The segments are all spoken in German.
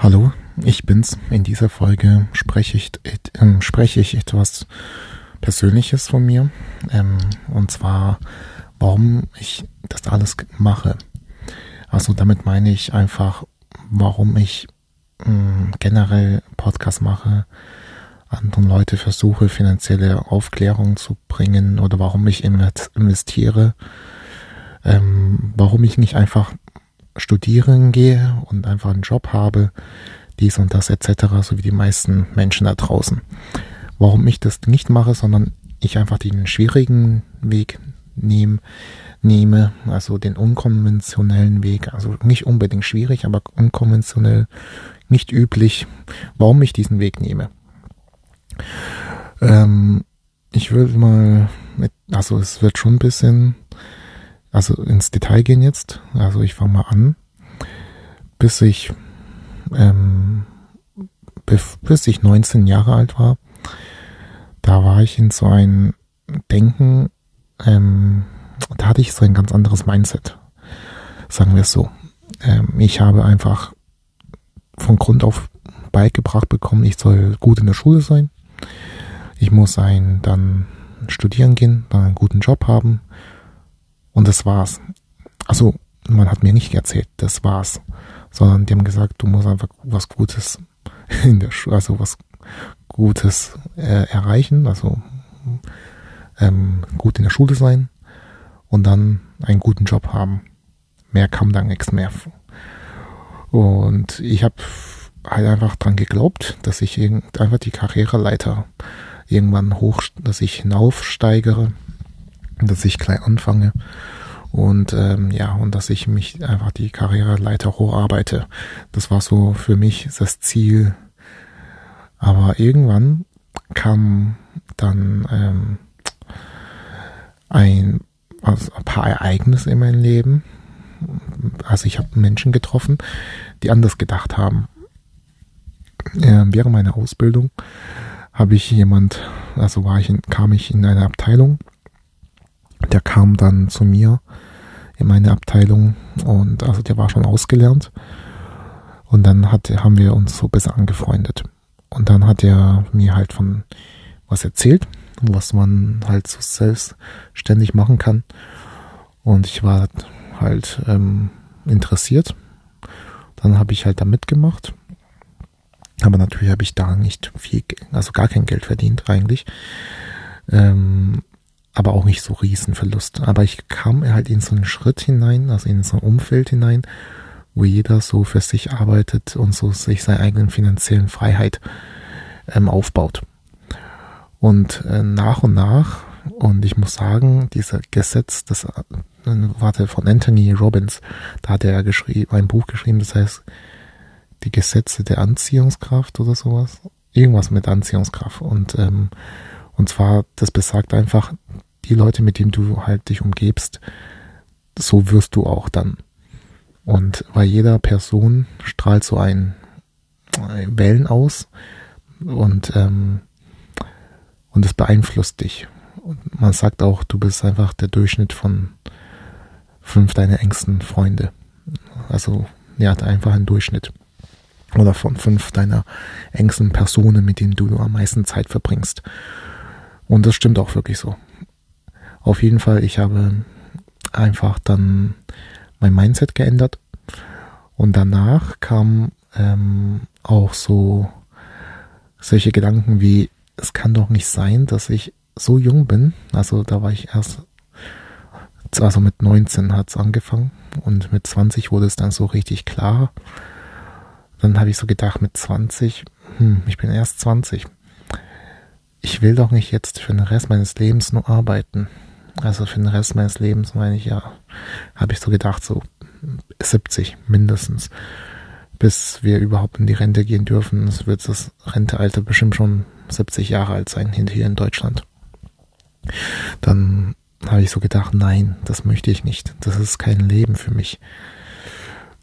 Hallo, ich bin's. In dieser Folge spreche ich, äh, spreche ich etwas Persönliches von mir. Ähm, und zwar, warum ich das alles mache. Also damit meine ich einfach, warum ich äh, generell Podcast mache, anderen Leute versuche, finanzielle Aufklärung zu bringen oder warum ich investiere. Ähm, warum ich nicht einfach studieren gehe und einfach einen Job habe, dies und das etc., so wie die meisten Menschen da draußen. Warum ich das nicht mache, sondern ich einfach den schwierigen Weg nehme, nehme, also den unkonventionellen Weg, also nicht unbedingt schwierig, aber unkonventionell, nicht üblich, warum ich diesen Weg nehme. Ähm, ich würde mal mit, also es wird schon ein bisschen also ins Detail gehen jetzt. Also ich fange mal an. Bis ich, ähm, bis ich 19 Jahre alt war, da war ich in so ein Denken, ähm, da hatte ich so ein ganz anderes Mindset. Sagen wir es so. Ähm, ich habe einfach von Grund auf beigebracht bekommen, ich soll gut in der Schule sein. Ich muss ein, dann studieren gehen, dann einen guten Job haben und das war's. Also, man hat mir nicht erzählt, das war's. Sondern die haben gesagt, du musst einfach was Gutes in der Schule, also was Gutes äh, erreichen, also ähm, gut in der Schule sein und dann einen guten Job haben. Mehr kam dann nichts mehr. Und ich habe halt einfach dran geglaubt, dass ich einfach die Karriereleiter irgendwann hoch, dass ich hinaufsteigere dass ich klein anfange und ähm, ja, und dass ich mich einfach die Karriereleiter hocharbeite. Das war so für mich das Ziel. Aber irgendwann kam dann ähm, ein, also ein paar Ereignisse in meinem Leben. Also ich habe Menschen getroffen, die anders gedacht haben. Äh, während meiner Ausbildung habe ich jemand, also war ich in, kam ich in eine Abteilung, der kam dann zu mir in meine Abteilung und also der war schon ausgelernt. Und dann hat, haben wir uns so besser angefreundet. Und dann hat er mir halt von was erzählt, was man halt so selbstständig machen kann. Und ich war halt ähm, interessiert. Dann habe ich halt da mitgemacht. Aber natürlich habe ich da nicht viel, also gar kein Geld verdient eigentlich. Ähm, aber auch nicht so Riesenverlust. Aber ich kam halt in so einen Schritt hinein, also in so ein Umfeld hinein, wo jeder so für sich arbeitet und so sich seine eigenen finanziellen Freiheit ähm, aufbaut. Und äh, nach und nach, und ich muss sagen, dieser Gesetz, das äh, warte von Anthony Robbins, da hat er geschrieben, ein Buch geschrieben, das heißt die Gesetze der Anziehungskraft oder sowas. Irgendwas mit Anziehungskraft. Und, ähm, und zwar, das besagt einfach, die Leute, mit denen du halt dich umgebst, so wirst du auch dann. Und bei jeder Person strahlt so ein Wellen aus und ähm, und es beeinflusst dich. Und man sagt auch, du bist einfach der Durchschnitt von fünf deiner engsten Freunde. Also ja, einfach ein Durchschnitt. Oder von fünf deiner engsten Personen, mit denen du am meisten Zeit verbringst. Und das stimmt auch wirklich so. Auf jeden Fall, ich habe einfach dann mein Mindset geändert. Und danach kam ähm, auch so solche Gedanken wie, es kann doch nicht sein, dass ich so jung bin. Also da war ich erst, also mit 19 hat es angefangen und mit 20 wurde es dann so richtig klar. Dann habe ich so gedacht, mit 20, hm, ich bin erst 20. Ich will doch nicht jetzt für den Rest meines Lebens nur arbeiten. Also für den Rest meines Lebens meine ich ja, habe ich so gedacht, so 70 mindestens, bis wir überhaupt in die Rente gehen dürfen. Es wird das Rentealter bestimmt schon 70 Jahre alt sein, hier in Deutschland. Dann habe ich so gedacht, nein, das möchte ich nicht. Das ist kein Leben für mich.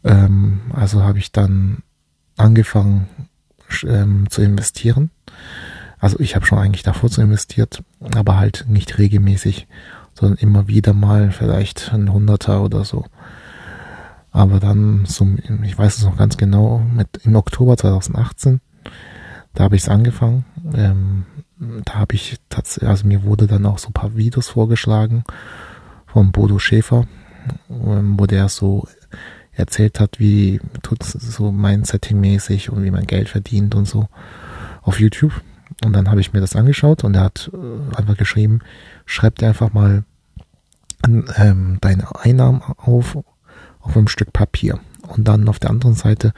Ähm, also habe ich dann angefangen ähm, zu investieren. Also ich habe schon eigentlich davor zu investiert, aber halt nicht regelmäßig sondern immer wieder mal vielleicht ein Hunderter oder so. Aber dann, so, ich weiß es noch ganz genau, mit, im Oktober 2018, da habe ich es angefangen. Ähm, da habe ich tatsächlich, also mir wurde dann auch so ein paar Videos vorgeschlagen von Bodo Schäfer, ähm, wo der so erzählt hat, wie tut so Mindsetting-mäßig und wie man Geld verdient und so auf YouTube. Und dann habe ich mir das angeschaut und er hat äh, einfach geschrieben, schreib dir einfach mal ähm, deine Einnahmen auf auf einem Stück Papier. Und dann auf der anderen Seite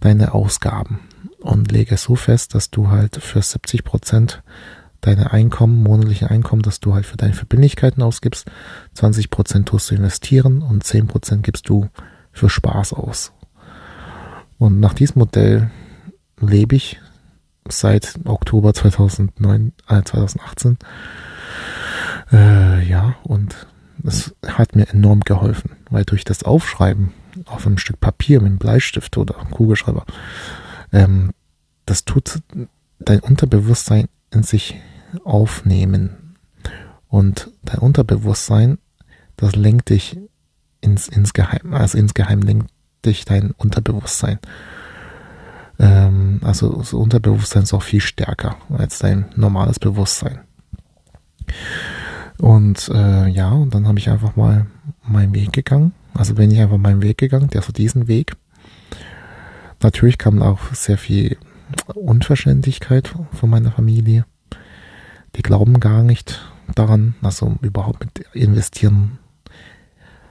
deine Ausgaben. Und lege es so fest, dass du halt für 70 Prozent deine Einkommen, monatliche Einkommen, dass du halt für deine Verbindlichkeiten ausgibst, 20 Prozent tust du investieren und 10 Prozent gibst du für Spaß aus. Und nach diesem Modell lebe ich seit Oktober 2009, äh, 2018. Äh, ja, und es hat mir enorm geholfen, weil durch das Aufschreiben auf einem Stück Papier mit einem Bleistift oder Kugelschreiber, ähm, das tut dein Unterbewusstsein in sich aufnehmen. Und dein Unterbewusstsein, das lenkt dich ins, insgeheim, also insgeheim lenkt dich dein Unterbewusstsein. Ähm, also das Unterbewusstsein ist auch viel stärker als dein normales Bewusstsein. Und äh, ja, und dann habe ich einfach mal meinen Weg gegangen. Also bin ich einfach meinen Weg gegangen, der so diesen Weg. Natürlich kam auch sehr viel Unverständlichkeit von meiner Familie. Die glauben gar nicht daran, also überhaupt mit investieren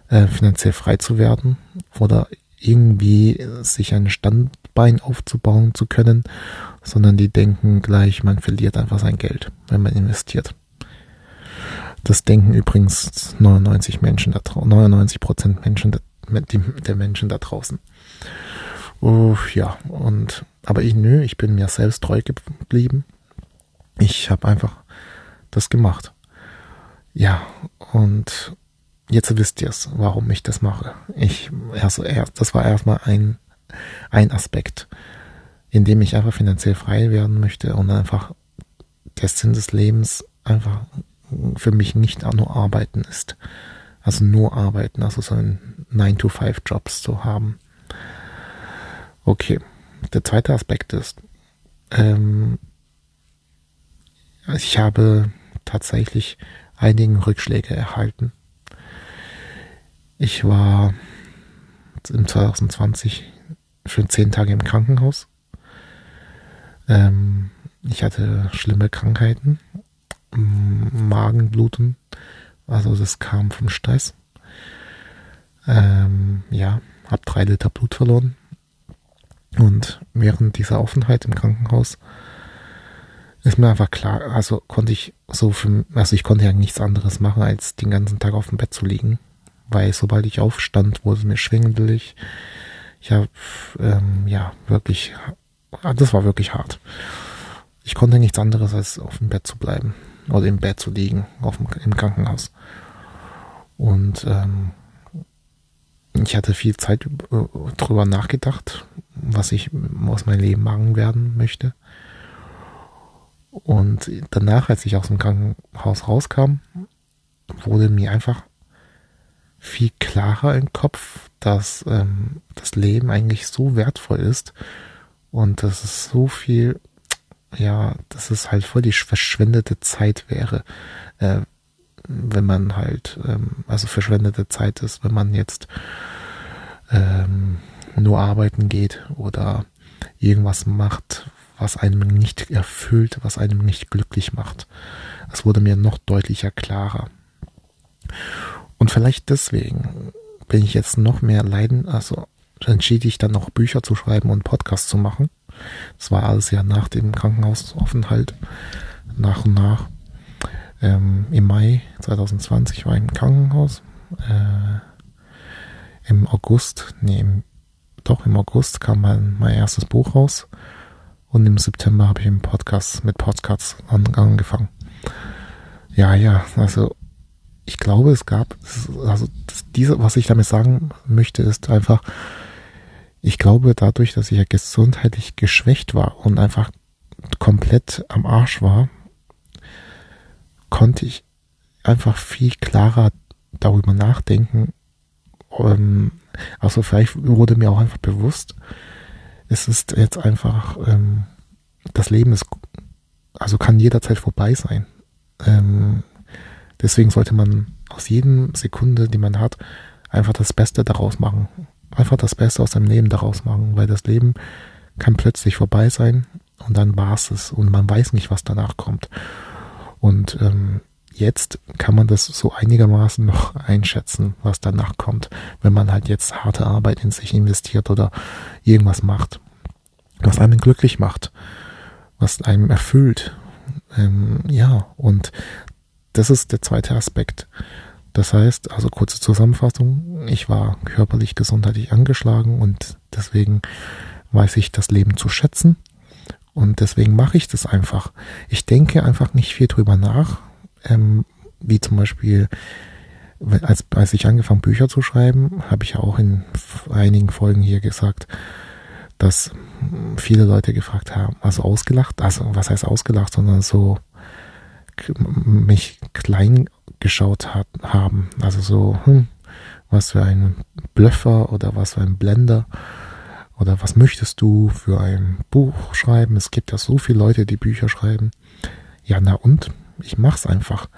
äh, finanziell frei zu werden oder irgendwie sich ein Standbein aufzubauen zu können, sondern die denken gleich, man verliert einfach sein Geld, wenn man investiert. Das denken übrigens 99 Menschen da 99 Prozent Menschen der Menschen da draußen. Uh, ja, und aber ich nö, ich bin mir selbst treu geblieben. Ich habe einfach das gemacht. Ja, und jetzt wisst ihr es, warum ich das mache. Ich, also erst, das war erstmal ein, ein Aspekt, in dem ich einfach finanziell frei werden möchte und einfach der Sinn des Lebens einfach für mich nicht nur arbeiten ist. Also nur arbeiten, also so ein 9-to-5-Jobs zu haben. Okay, der zweite Aspekt ist, ähm, ich habe tatsächlich einigen Rückschläge erhalten. Ich war im 2020 für zehn Tage im Krankenhaus. Ähm, ich hatte schlimme Krankheiten Magenbluten. Also das kam vom Stress. Ähm, ja, habe drei Liter Blut verloren. Und während dieser Aufenthalt im Krankenhaus ist mir einfach klar, also konnte ich so für, also ich konnte ja nichts anderes machen, als den ganzen Tag auf dem Bett zu liegen. Weil sobald ich aufstand, wurde es mir schwindelig. Ich habe, ähm, ja, wirklich, das war wirklich hart. Ich konnte nichts anderes, als auf dem Bett zu bleiben oder im Bett zu liegen auf dem, im Krankenhaus. Und ähm, ich hatte viel Zeit äh, drüber nachgedacht, was ich aus meinem Leben machen werden möchte. Und danach, als ich aus dem Krankenhaus rauskam, wurde mir einfach viel klarer im Kopf, dass ähm, das Leben eigentlich so wertvoll ist und dass es so viel ja, dass es halt voll die verschwendete Zeit wäre, äh, wenn man halt, ähm, also verschwendete Zeit ist, wenn man jetzt ähm, nur arbeiten geht oder irgendwas macht, was einem nicht erfüllt, was einem nicht glücklich macht. Es wurde mir noch deutlicher klarer. Und vielleicht deswegen bin ich jetzt noch mehr leiden, also entschied ich dann noch Bücher zu schreiben und Podcasts zu machen. Das war alles ja nach dem Krankenhausaufenthalt, nach und nach. Ähm, Im Mai 2020 war ich im Krankenhaus. Äh, Im August, nee, im, doch im August kam mein, mein erstes Buch raus. Und im September habe ich im Podcast mit Podcasts angefangen. Ja, ja, also ich glaube, es gab, also diese, was ich damit sagen möchte, ist einfach, ich glaube, dadurch, dass ich ja gesundheitlich geschwächt war und einfach komplett am Arsch war, konnte ich einfach viel klarer darüber nachdenken, ähm, also vielleicht wurde mir auch einfach bewusst, es ist jetzt einfach, ähm, das Leben ist, also kann jederzeit vorbei sein. Deswegen sollte man aus jedem Sekunde, die man hat, einfach das Beste daraus machen. Einfach das Beste aus seinem Leben daraus machen, weil das Leben kann plötzlich vorbei sein und dann war es und man weiß nicht, was danach kommt. Und ähm, jetzt kann man das so einigermaßen noch einschätzen, was danach kommt, wenn man halt jetzt harte Arbeit in sich investiert oder irgendwas macht, was einen glücklich macht, was einem erfüllt. Ähm, ja, und das ist der zweite Aspekt. Das heißt, also kurze Zusammenfassung, ich war körperlich gesundheitlich angeschlagen und deswegen weiß ich das Leben zu schätzen und deswegen mache ich das einfach. Ich denke einfach nicht viel drüber nach, ähm, wie zum Beispiel, als, als ich angefangen Bücher zu schreiben, habe ich ja auch in einigen Folgen hier gesagt, dass viele Leute gefragt haben, also ausgelacht, also was heißt ausgelacht, sondern so mich klein geschaut hat, haben. Also so, hm, was für ein Blöffer oder was für ein Blender oder was möchtest du für ein Buch schreiben? Es gibt ja so viele Leute, die Bücher schreiben. Ja, na und? Ich mach's einfach,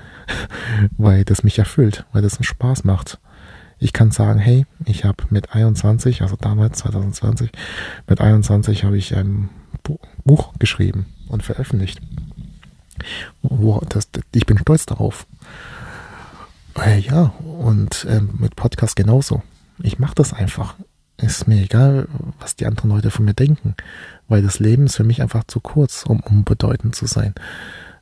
weil das mich erfüllt, weil das einen Spaß macht. Ich kann sagen, hey, ich habe mit 21, also damals 2020, mit 21 habe ich ein Buch geschrieben und veröffentlicht. Wow, das, ich bin stolz darauf. Äh, ja, und äh, mit Podcast genauso. Ich mache das einfach. Ist mir egal, was die anderen Leute von mir denken, weil das Leben ist für mich einfach zu kurz, um unbedeutend zu sein.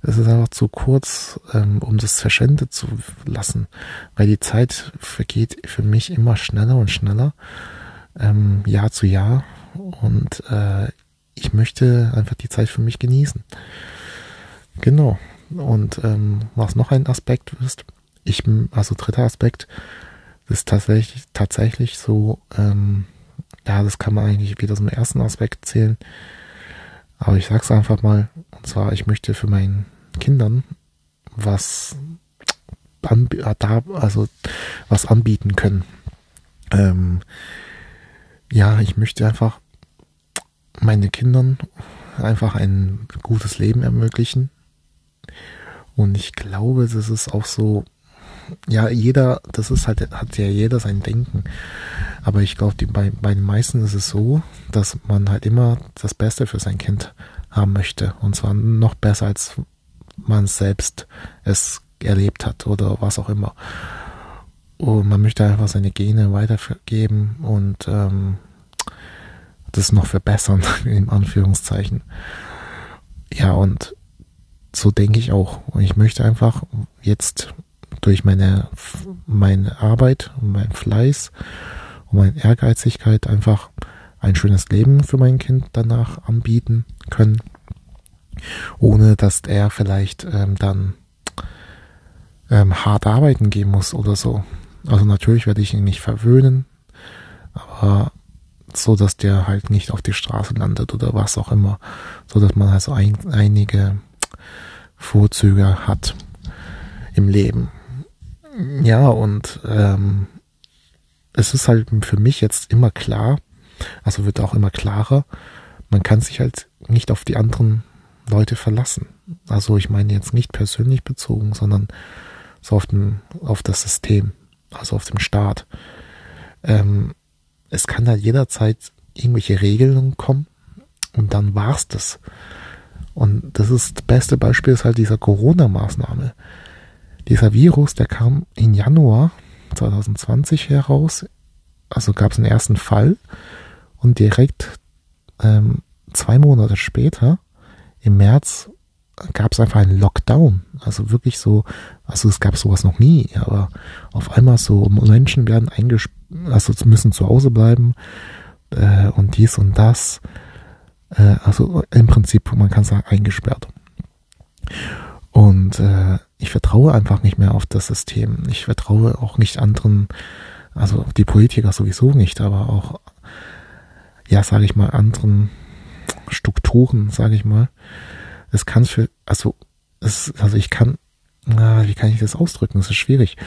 Es ist einfach zu kurz, ähm, um das verschwendet zu lassen, weil die Zeit vergeht für mich immer schneller und schneller, ähm, Jahr zu Jahr. Und äh, ich möchte einfach die Zeit für mich genießen. Genau. Und ähm, was noch ein Aspekt ist, ich, also dritter Aspekt, ist tatsächlich, tatsächlich so, ähm, ja, das kann man eigentlich wieder zum ersten Aspekt zählen. Aber ich sag's einfach mal, und zwar, ich möchte für meinen Kindern was an, äh, also was anbieten können. Ähm, ja, ich möchte einfach meinen Kindern einfach ein gutes Leben ermöglichen. Und ich glaube, das ist auch so, ja, jeder, das ist halt, hat ja jeder sein Denken. Aber ich glaube, bei, bei den meisten ist es so, dass man halt immer das Beste für sein Kind haben möchte. Und zwar noch besser, als man selbst es erlebt hat oder was auch immer. Und man möchte einfach seine Gene weitergeben und ähm, das noch verbessern, in Anführungszeichen. Ja, und so denke ich auch. Und ich möchte einfach jetzt durch meine, meine Arbeit und mein Fleiß und meine Ehrgeizigkeit einfach ein schönes Leben für mein Kind danach anbieten können, ohne dass er vielleicht ähm, dann ähm, hart arbeiten gehen muss oder so. Also natürlich werde ich ihn nicht verwöhnen, aber so, dass der halt nicht auf die Straße landet oder was auch immer, so dass man also ein, einige Vorzüge hat im Leben. Ja, und ähm, es ist halt für mich jetzt immer klar, also wird auch immer klarer, man kann sich halt nicht auf die anderen Leute verlassen. Also ich meine jetzt nicht persönlich bezogen, sondern so auf, dem, auf das System, also auf dem Staat. Ähm, es kann halt jederzeit irgendwelche Regelungen kommen und dann war's das. Und das ist das beste Beispiel ist halt dieser Corona-Maßnahme. Dieser Virus, der kam im Januar 2020 heraus. Also gab es einen ersten Fall und direkt ähm, zwei Monate später, im März, gab es einfach einen Lockdown. Also wirklich so, also es gab sowas noch nie, aber auf einmal so Menschen werden eingesperrt, also müssen zu Hause bleiben äh, und dies und das. Äh, also im Prinzip, man kann sagen, eingesperrt. Und äh, ich vertraue einfach nicht mehr auf das System. Ich vertraue auch nicht anderen, also die Politiker sowieso nicht, aber auch, ja, sage ich mal, anderen Strukturen, sage ich mal. Es kann für, also, es, also ich kann, na, wie kann ich das ausdrücken? Es ist schwierig.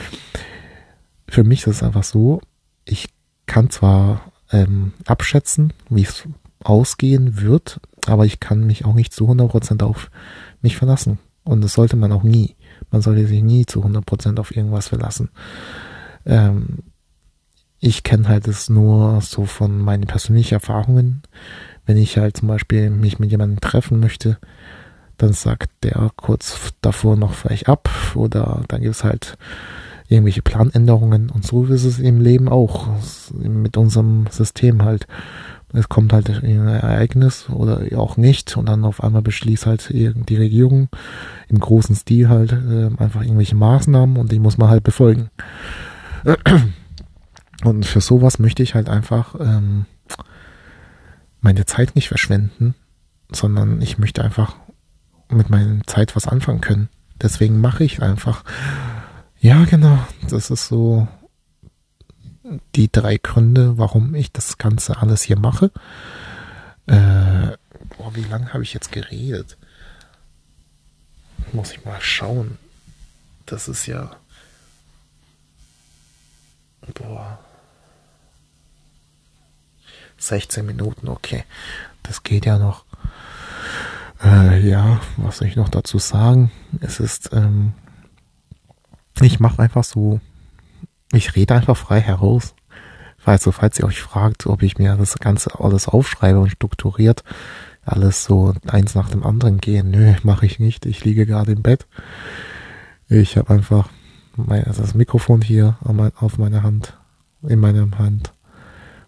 Für mich ist es einfach so, ich kann zwar ähm, abschätzen, wie es ausgehen wird, aber ich kann mich auch nicht zu 100% auf mich verlassen. Und das sollte man auch nie. Man sollte sich nie zu 100% auf irgendwas verlassen. Ähm, ich kenne halt es nur so von meinen persönlichen Erfahrungen. Wenn ich halt zum Beispiel mich mit jemandem treffen möchte, dann sagt der kurz davor noch vielleicht ab oder dann gibt es halt irgendwelche Planänderungen und so ist es im Leben auch mit unserem System halt. Es kommt halt ein Ereignis oder auch nicht und dann auf einmal beschließt halt die Regierung im großen Stil halt äh, einfach irgendwelche Maßnahmen und die muss man halt befolgen. Und für sowas möchte ich halt einfach ähm, meine Zeit nicht verschwenden, sondern ich möchte einfach mit meiner Zeit was anfangen können. Deswegen mache ich einfach. Ja, genau. Das ist so die drei Gründe, warum ich das Ganze alles hier mache. Äh, boah, wie lange habe ich jetzt geredet? Muss ich mal schauen. Das ist ja. Boah. 16 Minuten, okay. Das geht ja noch. Äh, ja, was soll ich noch dazu sagen? Es ist, ähm, ich mache einfach so, ich rede einfach frei heraus. Also, falls ihr euch fragt, ob ich mir das Ganze alles aufschreibe und strukturiert alles so eins nach dem anderen gehe, nö, mache ich nicht. Ich liege gerade im Bett. Ich habe einfach mein, also das Mikrofon hier auf meiner Hand, in meiner Hand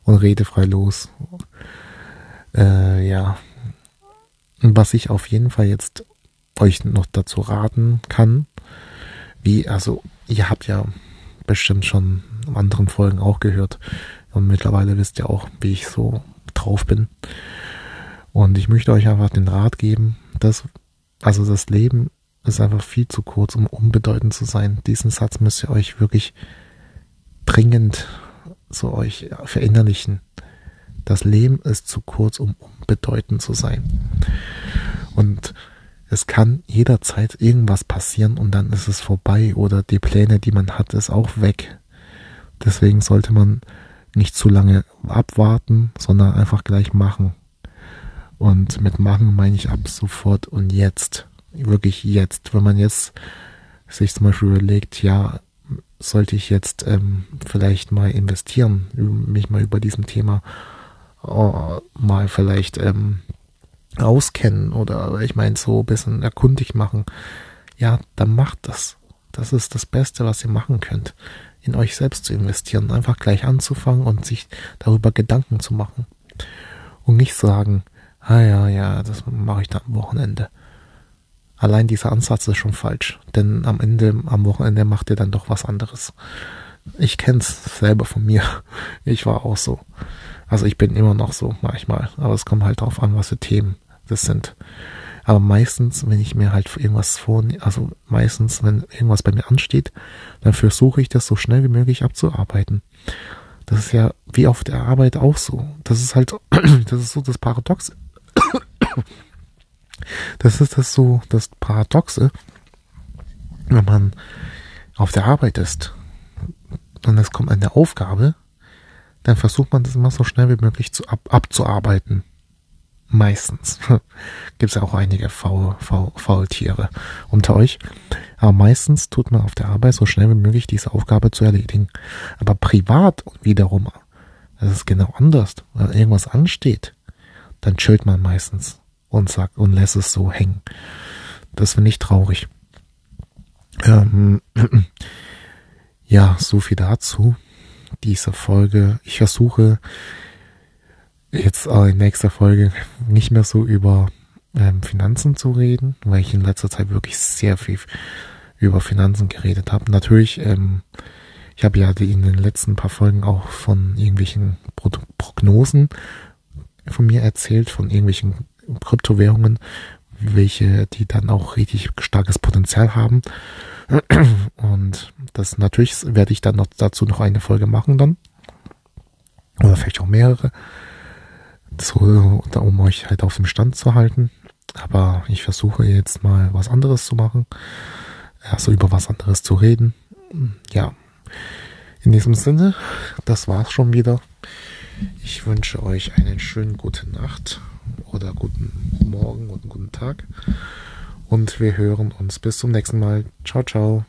und rede frei los. Äh, ja. Was ich auf jeden Fall jetzt euch noch dazu raten kann, wie, also, ihr habt ja bestimmt schon in anderen Folgen auch gehört und mittlerweile wisst ihr auch, wie ich so drauf bin. Und ich möchte euch einfach den Rat geben, dass, also das Leben ist einfach viel zu kurz, um unbedeutend zu sein. Diesen Satz müsst ihr euch wirklich dringend so euch verinnerlichen. Das Leben ist zu kurz, um unbedeutend zu sein. Und es kann jederzeit irgendwas passieren und dann ist es vorbei oder die Pläne, die man hat, ist auch weg. Deswegen sollte man nicht zu lange abwarten, sondern einfach gleich machen. Und mit machen meine ich ab sofort und jetzt. Wirklich jetzt. Wenn man jetzt sich zum Beispiel überlegt, ja, sollte ich jetzt ähm, vielleicht mal investieren, mich mal über diesem Thema oh, mal vielleicht ähm, auskennen oder ich meine so ein bisschen erkundig machen, ja, dann macht das. Das ist das Beste, was ihr machen könnt, in euch selbst zu investieren, einfach gleich anzufangen und sich darüber Gedanken zu machen und nicht sagen, ah ja, ja, das mache ich dann am Wochenende. Allein dieser Ansatz ist schon falsch, denn am Ende, am Wochenende macht ihr dann doch was anderes. Ich kenn's selber von mir. Ich war auch so. Also ich bin immer noch so manchmal, aber es kommt halt darauf an, was für Themen das sind. Aber meistens, wenn ich mir halt irgendwas vor, also meistens, wenn irgendwas bei mir ansteht, dann versuche ich das so schnell wie möglich abzuarbeiten. Das ist ja wie auf der Arbeit auch so. Das ist halt, das ist so das Paradox. Das ist das so, das Paradoxe, wenn man auf der Arbeit ist und es kommt eine Aufgabe, dann versucht man das immer so schnell wie möglich zu, ab, abzuarbeiten. Meistens. Gibt es ja auch einige faul, faul, Faultiere unter euch. Aber meistens tut man auf der Arbeit so schnell wie möglich diese Aufgabe zu erledigen. Aber privat wiederum, das ist genau anders. Wenn irgendwas ansteht, dann chillt man meistens und sagt und lässt es so hängen. Das finde ich traurig. Ähm, ja, so viel dazu. Diese Folge. Ich versuche jetzt in nächster Folge nicht mehr so über ähm, Finanzen zu reden, weil ich in letzter Zeit wirklich sehr viel über Finanzen geredet habe. Natürlich, ähm, ich habe ja in den letzten paar Folgen auch von irgendwelchen Pro Prognosen von mir erzählt, von irgendwelchen Kryptowährungen, welche, die dann auch richtig starkes Potenzial haben. Und das natürlich werde ich dann noch dazu noch eine Folge machen dann. Oder vielleicht auch mehrere. So, um euch halt auf dem Stand zu halten. Aber ich versuche jetzt mal was anderes zu machen. Also über was anderes zu reden. Ja. In diesem Sinne, das war's schon wieder. Ich wünsche euch einen schönen guten Nacht oder guten Morgen und guten Tag. Und wir hören uns bis zum nächsten Mal. Ciao, ciao.